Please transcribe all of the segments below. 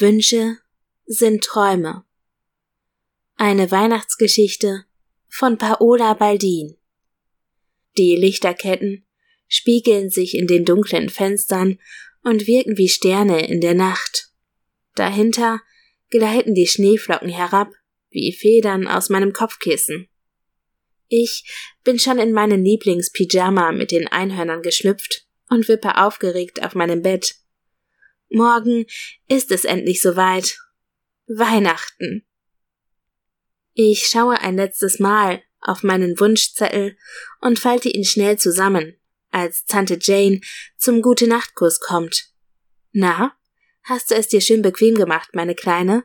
Wünsche sind Träume. Eine Weihnachtsgeschichte von Paola Baldin. Die Lichterketten spiegeln sich in den dunklen Fenstern und wirken wie Sterne in der Nacht. Dahinter gleiten die Schneeflocken herab wie Federn aus meinem Kopfkissen. Ich bin schon in meinen Lieblingspyjama mit den Einhörnern geschlüpft und wippe aufgeregt auf meinem Bett. Morgen ist es endlich soweit. Weihnachten. Ich schaue ein letztes Mal auf meinen Wunschzettel und falte ihn schnell zusammen, als Tante Jane zum Gute Nachtkuss kommt. Na, hast du es dir schön bequem gemacht, meine Kleine?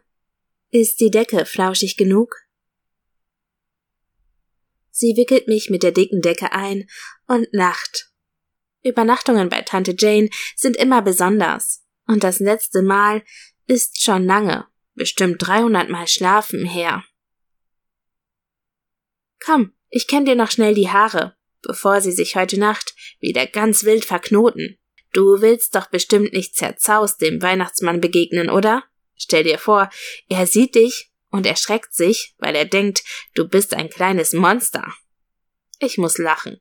Ist die Decke flauschig genug? Sie wickelt mich mit der dicken Decke ein und lacht. Übernachtungen bei Tante Jane sind immer besonders. Und das letzte Mal ist schon lange, bestimmt 300 Mal schlafen her. Komm, ich kenn dir noch schnell die Haare, bevor sie sich heute Nacht wieder ganz wild verknoten. Du willst doch bestimmt nicht zerzaust dem Weihnachtsmann begegnen, oder? Stell dir vor, er sieht dich und erschreckt sich, weil er denkt, du bist ein kleines Monster. Ich muss lachen.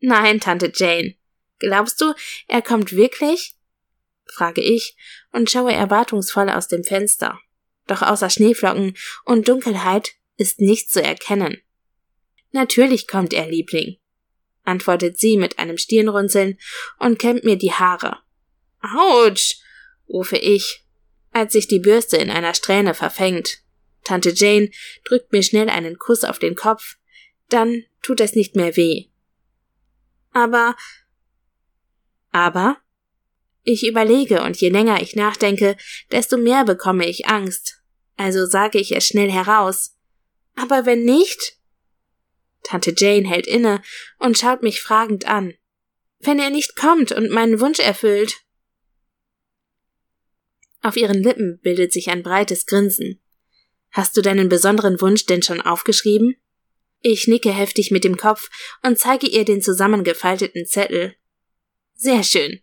Nein, Tante Jane. Glaubst du, er kommt wirklich? Frage ich und schaue erwartungsvoll aus dem Fenster. Doch außer Schneeflocken und Dunkelheit ist nichts zu erkennen. Natürlich kommt er, Liebling, antwortet sie mit einem Stirnrunzeln und kämmt mir die Haare. Autsch, rufe ich, als sich die Bürste in einer Strähne verfängt. Tante Jane drückt mir schnell einen Kuss auf den Kopf, dann tut es nicht mehr weh. Aber aber ich überlege und je länger ich nachdenke, desto mehr bekomme ich Angst. Also sage ich es schnell heraus. Aber wenn nicht? Tante Jane hält inne und schaut mich fragend an. Wenn er nicht kommt und meinen Wunsch erfüllt. Auf ihren Lippen bildet sich ein breites Grinsen. Hast du deinen besonderen Wunsch denn schon aufgeschrieben? Ich nicke heftig mit dem Kopf und zeige ihr den zusammengefalteten Zettel. Sehr schön.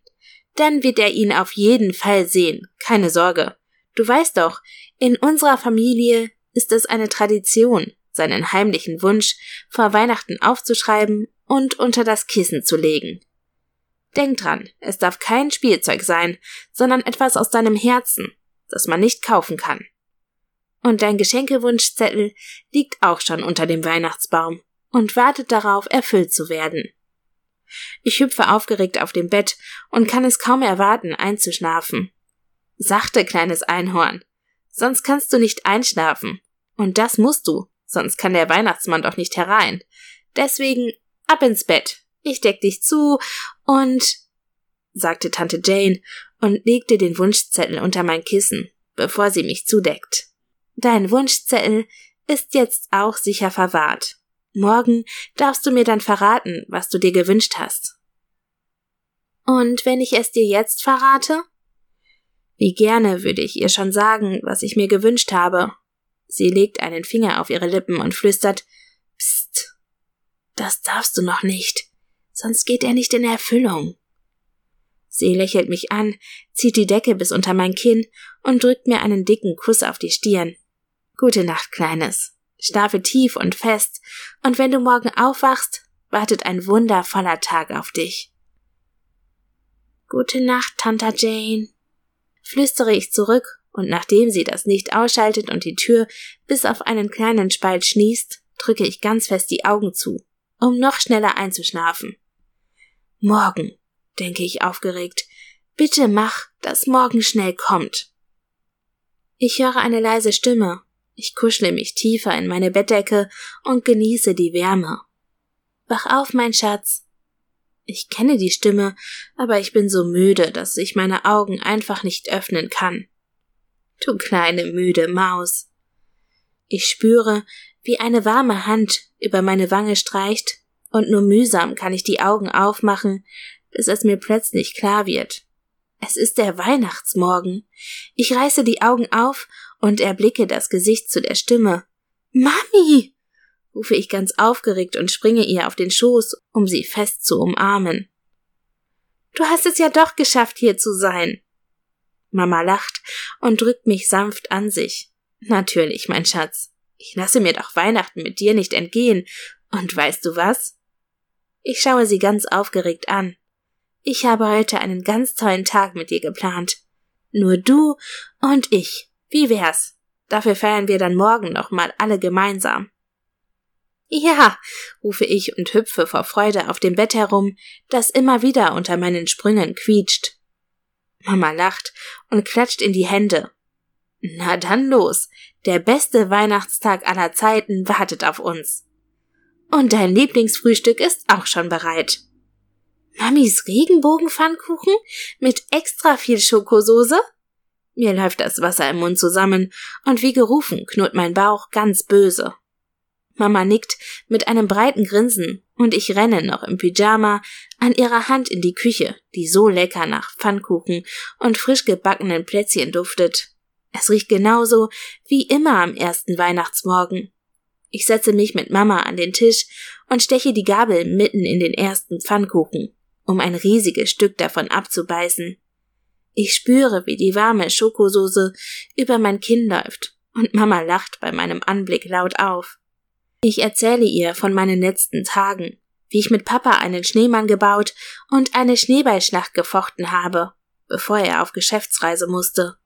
Dann wird er ihn auf jeden Fall sehen. Keine Sorge. Du weißt doch, in unserer Familie ist es eine Tradition, seinen heimlichen Wunsch vor Weihnachten aufzuschreiben und unter das Kissen zu legen. Denk dran, es darf kein Spielzeug sein, sondern etwas aus deinem Herzen, das man nicht kaufen kann. Und dein Geschenkewunschzettel liegt auch schon unter dem Weihnachtsbaum und wartet darauf, erfüllt zu werden. Ich hüpfe aufgeregt auf dem Bett und kann es kaum erwarten, einzuschlafen. Sachte, kleines Einhorn. Sonst kannst du nicht einschlafen. Und das musst du, sonst kann der Weihnachtsmann doch nicht herein. Deswegen ab ins Bett. Ich deck dich zu und sagte Tante Jane und legte den Wunschzettel unter mein Kissen, bevor sie mich zudeckt. Dein Wunschzettel ist jetzt auch sicher verwahrt. Morgen darfst du mir dann verraten, was du dir gewünscht hast. Und wenn ich es dir jetzt verrate? Wie gerne würde ich ihr schon sagen, was ich mir gewünscht habe. Sie legt einen Finger auf ihre Lippen und flüstert Psst. Das darfst du noch nicht, sonst geht er nicht in Erfüllung. Sie lächelt mich an, zieht die Decke bis unter mein Kinn und drückt mir einen dicken Kuss auf die Stirn. Gute Nacht, Kleines. Schlafe tief und fest, und wenn du morgen aufwachst, wartet ein wundervoller Tag auf dich. Gute Nacht, Tante Jane, flüstere ich zurück, und nachdem sie das Licht ausschaltet und die Tür bis auf einen kleinen Spalt schließt, drücke ich ganz fest die Augen zu, um noch schneller einzuschlafen. Morgen, denke ich aufgeregt, bitte mach, dass morgen schnell kommt. Ich höre eine leise Stimme ich kuschle mich tiefer in meine Bettdecke und genieße die Wärme. Wach auf, mein Schatz. Ich kenne die Stimme, aber ich bin so müde, dass ich meine Augen einfach nicht öffnen kann. Du kleine müde Maus. Ich spüre, wie eine warme Hand über meine Wange streicht, und nur mühsam kann ich die Augen aufmachen, bis es mir plötzlich klar wird. Es ist der Weihnachtsmorgen. Ich reiße die Augen auf und erblicke das Gesicht zu der Stimme. Mami! rufe ich ganz aufgeregt und springe ihr auf den Schoß, um sie fest zu umarmen. Du hast es ja doch geschafft, hier zu sein. Mama lacht und drückt mich sanft an sich. Natürlich, mein Schatz. Ich lasse mir doch Weihnachten mit dir nicht entgehen. Und weißt du was? Ich schaue sie ganz aufgeregt an. Ich habe heute einen ganz tollen Tag mit dir geplant. Nur du und ich. Wie wär's? Dafür feiern wir dann morgen noch mal alle gemeinsam. Ja, rufe ich und hüpfe vor Freude auf dem Bett herum, das immer wieder unter meinen Sprüngen quietscht. Mama lacht und klatscht in die Hände. Na dann los, der beste Weihnachtstag aller Zeiten wartet auf uns. Und dein Lieblingsfrühstück ist auch schon bereit. Mamis Regenbogenpfannkuchen mit extra viel Schokosoße? Mir läuft das Wasser im Mund zusammen und wie gerufen knurrt mein Bauch ganz böse. Mama nickt mit einem breiten Grinsen und ich renne noch im Pyjama an ihrer Hand in die Küche, die so lecker nach Pfannkuchen und frisch gebackenen Plätzchen duftet. Es riecht genauso wie immer am ersten Weihnachtsmorgen. Ich setze mich mit Mama an den Tisch und steche die Gabel mitten in den ersten Pfannkuchen, um ein riesiges Stück davon abzubeißen. Ich spüre, wie die warme Schokosoße über mein Kinn läuft, und Mama lacht bei meinem Anblick laut auf. Ich erzähle ihr von meinen letzten Tagen, wie ich mit Papa einen Schneemann gebaut und eine Schneeballschlacht gefochten habe, bevor er auf Geschäftsreise musste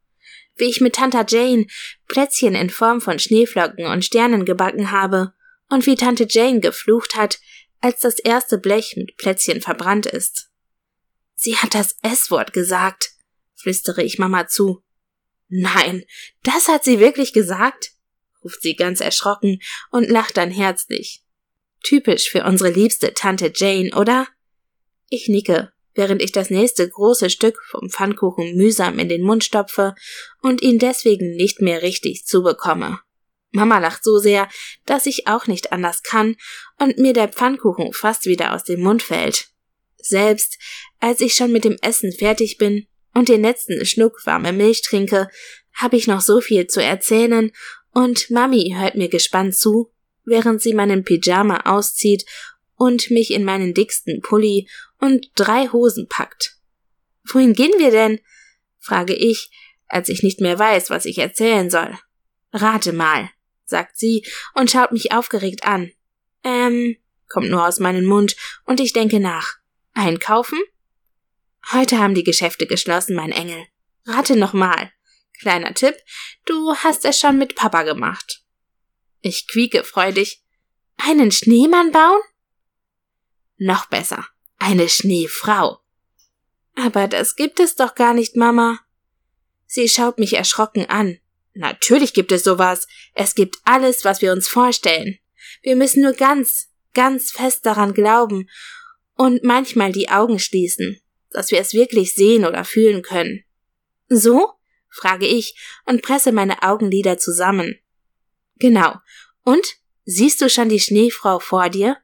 wie ich mit Tante Jane Plätzchen in Form von Schneeflocken und Sternen gebacken habe und wie Tante Jane geflucht hat, als das erste Blech mit Plätzchen verbrannt ist. Sie hat das S-Wort gesagt, flüstere ich Mama zu. Nein, das hat sie wirklich gesagt? ruft sie ganz erschrocken und lacht dann herzlich. Typisch für unsere liebste Tante Jane, oder? Ich nicke während ich das nächste große Stück vom Pfannkuchen mühsam in den Mund stopfe und ihn deswegen nicht mehr richtig zubekomme. Mama lacht so sehr, dass ich auch nicht anders kann und mir der Pfannkuchen fast wieder aus dem Mund fällt. Selbst als ich schon mit dem Essen fertig bin und den letzten Schnuck warme Milch trinke, habe ich noch so viel zu erzählen und Mami hört mir gespannt zu, während sie meinen Pyjama auszieht und mich in meinen dicksten Pulli und drei Hosen packt. Wohin gehen wir denn? frage ich, als ich nicht mehr weiß, was ich erzählen soll. Rate mal, sagt sie und schaut mich aufgeregt an. Ähm, kommt nur aus meinem Mund und ich denke nach. Einkaufen? Heute haben die Geschäfte geschlossen, mein Engel. Rate noch mal. Kleiner Tipp, du hast es schon mit Papa gemacht. Ich quieke freudig. Einen Schneemann bauen? Noch besser. Eine Schneefrau. Aber das gibt es doch gar nicht, Mama. Sie schaut mich erschrocken an. Natürlich gibt es sowas. Es gibt alles, was wir uns vorstellen. Wir müssen nur ganz, ganz fest daran glauben und manchmal die Augen schließen, dass wir es wirklich sehen oder fühlen können. So? frage ich und presse meine Augenlider zusammen. Genau. Und? Siehst du schon die Schneefrau vor dir?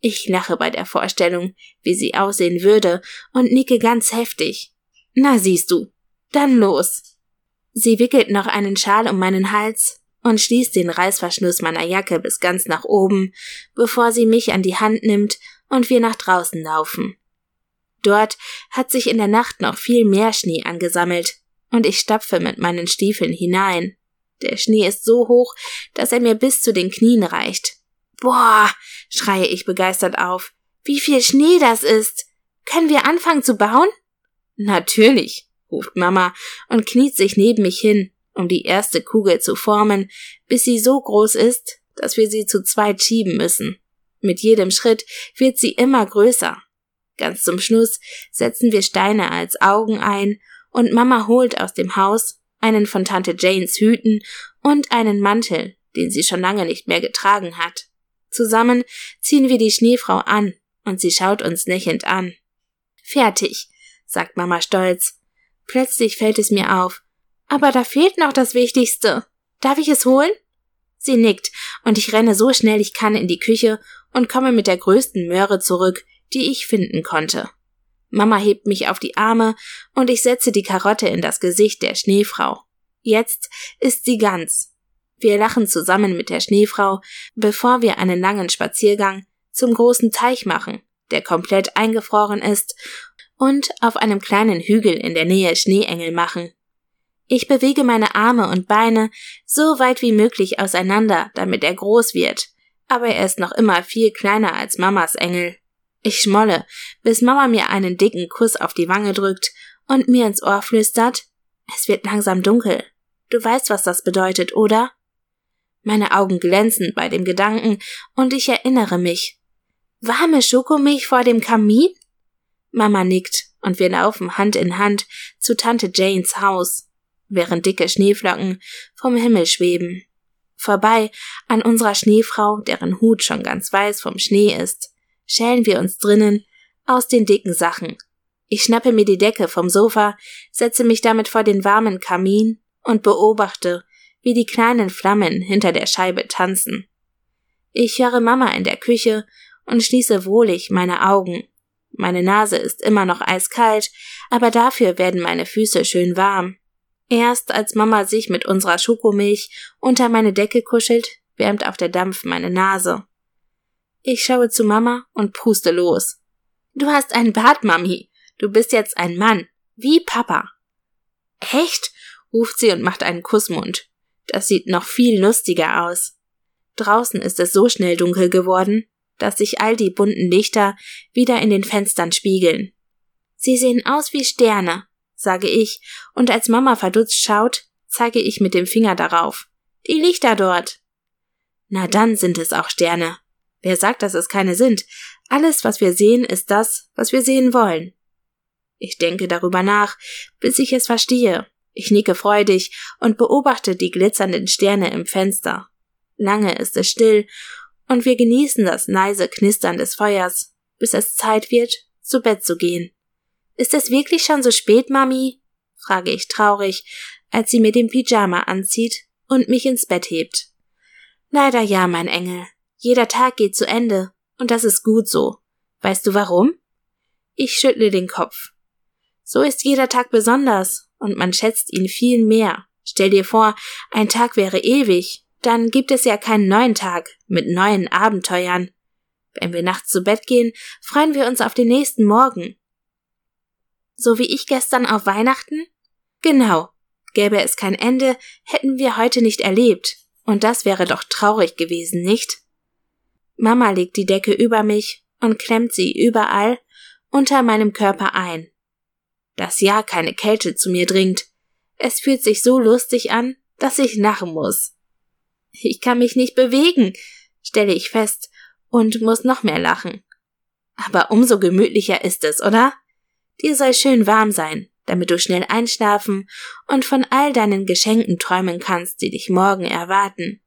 Ich lache bei der Vorstellung, wie sie aussehen würde, und nicke ganz heftig. Na siehst du. Dann los. Sie wickelt noch einen Schal um meinen Hals und schließt den Reißverschluss meiner Jacke bis ganz nach oben, bevor sie mich an die Hand nimmt und wir nach draußen laufen. Dort hat sich in der Nacht noch viel mehr Schnee angesammelt, und ich stapfe mit meinen Stiefeln hinein. Der Schnee ist so hoch, dass er mir bis zu den Knien reicht. Boah, schreie ich begeistert auf. Wie viel Schnee das ist. Können wir anfangen zu bauen? Natürlich, ruft Mama und kniet sich neben mich hin, um die erste Kugel zu formen, bis sie so groß ist, dass wir sie zu zweit schieben müssen. Mit jedem Schritt wird sie immer größer. Ganz zum Schluss setzen wir Steine als Augen ein und Mama holt aus dem Haus einen von Tante Janes Hüten und einen Mantel, den sie schon lange nicht mehr getragen hat. Zusammen ziehen wir die Schneefrau an und sie schaut uns lächelnd an. Fertig, sagt Mama stolz. Plötzlich fällt es mir auf. Aber da fehlt noch das Wichtigste. Darf ich es holen? Sie nickt und ich renne so schnell ich kann in die Küche und komme mit der größten Möhre zurück, die ich finden konnte. Mama hebt mich auf die Arme und ich setze die Karotte in das Gesicht der Schneefrau. Jetzt ist sie ganz wir lachen zusammen mit der Schneefrau, bevor wir einen langen Spaziergang zum großen Teich machen, der komplett eingefroren ist und auf einem kleinen Hügel in der Nähe Schneeengel machen. Ich bewege meine Arme und Beine so weit wie möglich auseinander, damit er groß wird, aber er ist noch immer viel kleiner als Mamas Engel. Ich schmolle, bis Mama mir einen dicken Kuss auf die Wange drückt und mir ins Ohr flüstert, es wird langsam dunkel. Du weißt, was das bedeutet, oder? Meine Augen glänzen bei dem Gedanken und ich erinnere mich. Warme Schokomilch vor dem Kamin? Mama nickt und wir laufen Hand in Hand zu Tante Janes Haus während dicke Schneeflocken vom Himmel schweben. Vorbei an unserer Schneefrau, deren Hut schon ganz weiß vom Schnee ist, schälen wir uns drinnen aus den dicken Sachen. Ich schnappe mir die Decke vom Sofa, setze mich damit vor den warmen Kamin und beobachte, wie die kleinen Flammen hinter der Scheibe tanzen. Ich höre Mama in der Küche und schließe wohlig meine Augen. Meine Nase ist immer noch eiskalt, aber dafür werden meine Füße schön warm. Erst als Mama sich mit unserer Schokomilch unter meine Decke kuschelt, wärmt auch der Dampf meine Nase. Ich schaue zu Mama und puste los. Du hast einen Bart, Mami. Du bist jetzt ein Mann. Wie Papa. Echt? ruft sie und macht einen Kussmund. Das sieht noch viel lustiger aus. Draußen ist es so schnell dunkel geworden, dass sich all die bunten Lichter wieder in den Fenstern spiegeln. Sie sehen aus wie Sterne, sage ich, und als Mama verdutzt schaut, zeige ich mit dem Finger darauf. Die Lichter dort. Na dann sind es auch Sterne. Wer sagt, dass es keine sind? Alles, was wir sehen, ist das, was wir sehen wollen. Ich denke darüber nach, bis ich es verstehe. Ich nicke freudig und beobachte die glitzernden Sterne im Fenster. Lange ist es still, und wir genießen das leise Knistern des Feuers, bis es Zeit wird, zu Bett zu gehen. Ist es wirklich schon so spät, Mami? frage ich traurig, als sie mir den Pyjama anzieht und mich ins Bett hebt. Leider ja, mein Engel. Jeder Tag geht zu Ende, und das ist gut so. Weißt du warum? Ich schüttle den Kopf. So ist jeder Tag besonders, und man schätzt ihn viel mehr. Stell dir vor, ein Tag wäre ewig, dann gibt es ja keinen neuen Tag mit neuen Abenteuern. Wenn wir nachts zu Bett gehen, freuen wir uns auf den nächsten Morgen. So wie ich gestern auf Weihnachten? Genau. Gäbe es kein Ende, hätten wir heute nicht erlebt. Und das wäre doch traurig gewesen, nicht? Mama legt die Decke über mich und klemmt sie überall unter meinem Körper ein. Das Jahr keine Kälte zu mir dringt. Es fühlt sich so lustig an, dass ich lachen muss. Ich kann mich nicht bewegen, stelle ich fest, und muss noch mehr lachen. Aber umso gemütlicher ist es, oder? Dir soll schön warm sein, damit du schnell einschlafen und von all deinen Geschenken träumen kannst, die dich morgen erwarten.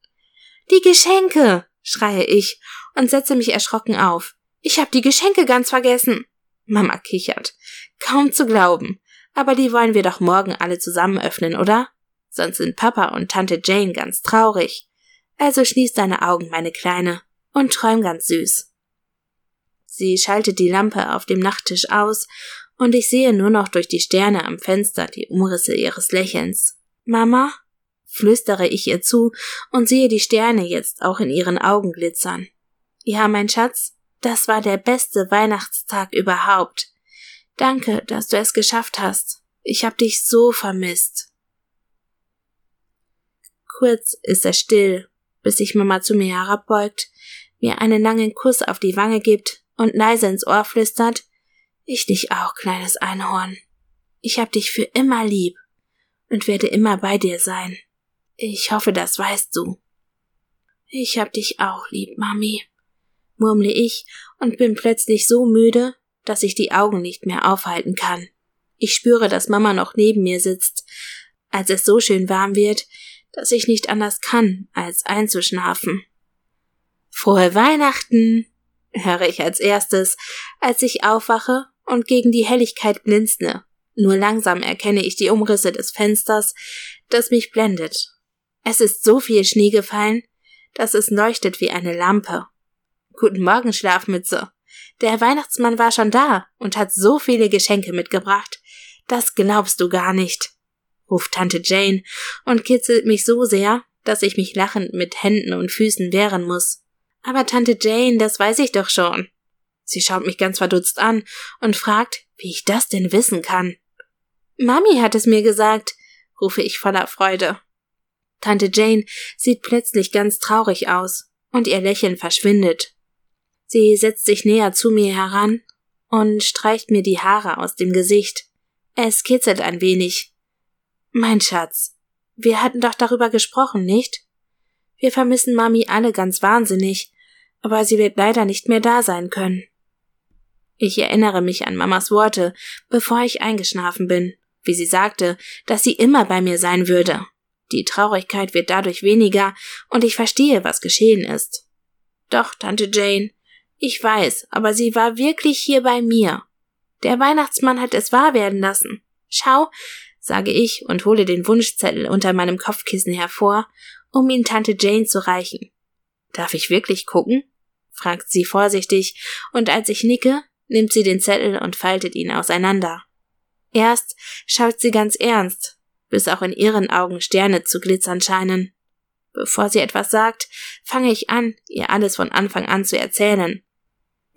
Die Geschenke! schreie ich und setze mich erschrocken auf. Ich hab die Geschenke ganz vergessen. Mama kichert. Kaum zu glauben. Aber die wollen wir doch morgen alle zusammen öffnen, oder? Sonst sind Papa und Tante Jane ganz traurig. Also schließ deine Augen, meine Kleine, und träum ganz süß. Sie schaltet die Lampe auf dem Nachttisch aus und ich sehe nur noch durch die Sterne am Fenster die Umrisse ihres Lächelns. Mama? flüstere ich ihr zu und sehe die Sterne jetzt auch in ihren Augen glitzern. Ja, mein Schatz, das war der beste Weihnachtstag überhaupt. Danke, dass du es geschafft hast. Ich hab dich so vermisst. Kurz ist er still, bis sich Mama zu mir herabbeugt, mir einen langen Kuss auf die Wange gibt und leise ins Ohr flüstert, ich dich auch, kleines Einhorn. Ich hab dich für immer lieb und werde immer bei dir sein. Ich hoffe, das weißt du. Ich hab dich auch lieb, Mami, murmle ich und bin plötzlich so müde, dass ich die Augen nicht mehr aufhalten kann. Ich spüre, dass Mama noch neben mir sitzt, als es so schön warm wird, dass ich nicht anders kann, als einzuschlafen. Frohe Weihnachten, höre ich als erstes, als ich aufwache und gegen die Helligkeit blinzle. Nur langsam erkenne ich die Umrisse des Fensters, das mich blendet. Es ist so viel Schnee gefallen, dass es leuchtet wie eine Lampe. Guten Morgen, Schlafmütze. Der Weihnachtsmann war schon da und hat so viele Geschenke mitgebracht. Das glaubst du gar nicht, ruft Tante Jane und kitzelt mich so sehr, dass ich mich lachend mit Händen und Füßen wehren muss. Aber Tante Jane, das weiß ich doch schon. Sie schaut mich ganz verdutzt an und fragt, wie ich das denn wissen kann. Mami hat es mir gesagt, rufe ich voller Freude. Tante Jane sieht plötzlich ganz traurig aus und ihr Lächeln verschwindet. Sie setzt sich näher zu mir heran und streicht mir die Haare aus dem Gesicht. Es kitzelt ein wenig. Mein Schatz, wir hatten doch darüber gesprochen, nicht? Wir vermissen Mami alle ganz wahnsinnig, aber sie wird leider nicht mehr da sein können. Ich erinnere mich an Mamas Worte, bevor ich eingeschlafen bin, wie sie sagte, dass sie immer bei mir sein würde. Die Traurigkeit wird dadurch weniger und ich verstehe, was geschehen ist. Doch, Tante Jane, ich weiß, aber sie war wirklich hier bei mir. Der Weihnachtsmann hat es wahr werden lassen. Schau, sage ich und hole den Wunschzettel unter meinem Kopfkissen hervor, um ihn Tante Jane zu reichen. Darf ich wirklich gucken? fragt sie vorsichtig, und als ich nicke, nimmt sie den Zettel und faltet ihn auseinander. Erst schaut sie ganz ernst, bis auch in ihren Augen Sterne zu glitzern scheinen. Bevor sie etwas sagt, fange ich an, ihr alles von Anfang an zu erzählen.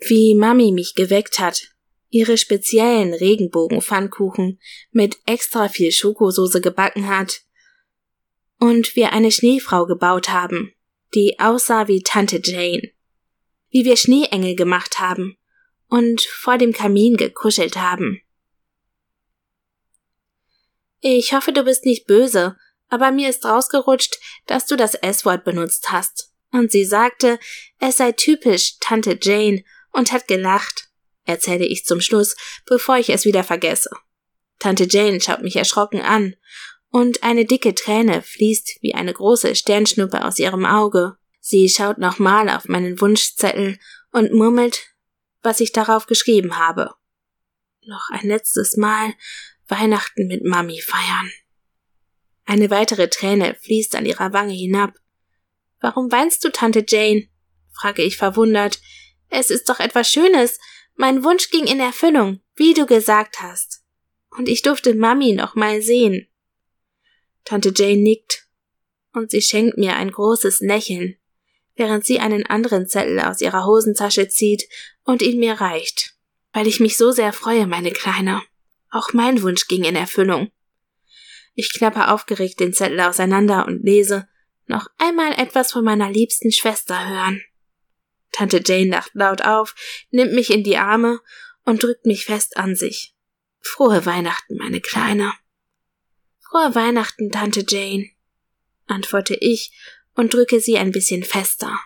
Wie Mami mich geweckt hat, ihre speziellen Regenbogenpfannkuchen mit extra viel Schokosoße gebacken hat und wir eine Schneefrau gebaut haben, die aussah wie Tante Jane. Wie wir Schneeengel gemacht haben und vor dem Kamin gekuschelt haben. Ich hoffe, du bist nicht böse, aber mir ist rausgerutscht, dass du das S-Wort benutzt hast. Und sie sagte, es sei typisch Tante Jane und hat gelacht, erzähle ich zum Schluss, bevor ich es wieder vergesse. Tante Jane schaut mich erschrocken an, und eine dicke Träne fließt wie eine große Sternschnuppe aus ihrem Auge. Sie schaut nochmal auf meinen Wunschzettel und murmelt was ich darauf geschrieben habe. Noch ein letztes Mal Weihnachten mit Mami feiern. Eine weitere Träne fließt an ihrer Wange hinab. Warum weinst du, Tante Jane? frage ich verwundert. Es ist doch etwas Schönes. Mein Wunsch ging in Erfüllung, wie du gesagt hast. Und ich durfte Mami noch mal sehen. Tante Jane nickt und sie schenkt mir ein großes Lächeln während sie einen anderen Zettel aus ihrer Hosentasche zieht und ihn mir reicht. Weil ich mich so sehr freue, meine Kleine. Auch mein Wunsch ging in Erfüllung. Ich klappe aufgeregt den Zettel auseinander und lese noch einmal etwas von meiner liebsten Schwester hören. Tante Jane lacht laut auf, nimmt mich in die Arme und drückt mich fest an sich. Frohe Weihnachten, meine Kleine. Frohe Weihnachten, Tante Jane, antworte ich und drücke sie ein bisschen fester.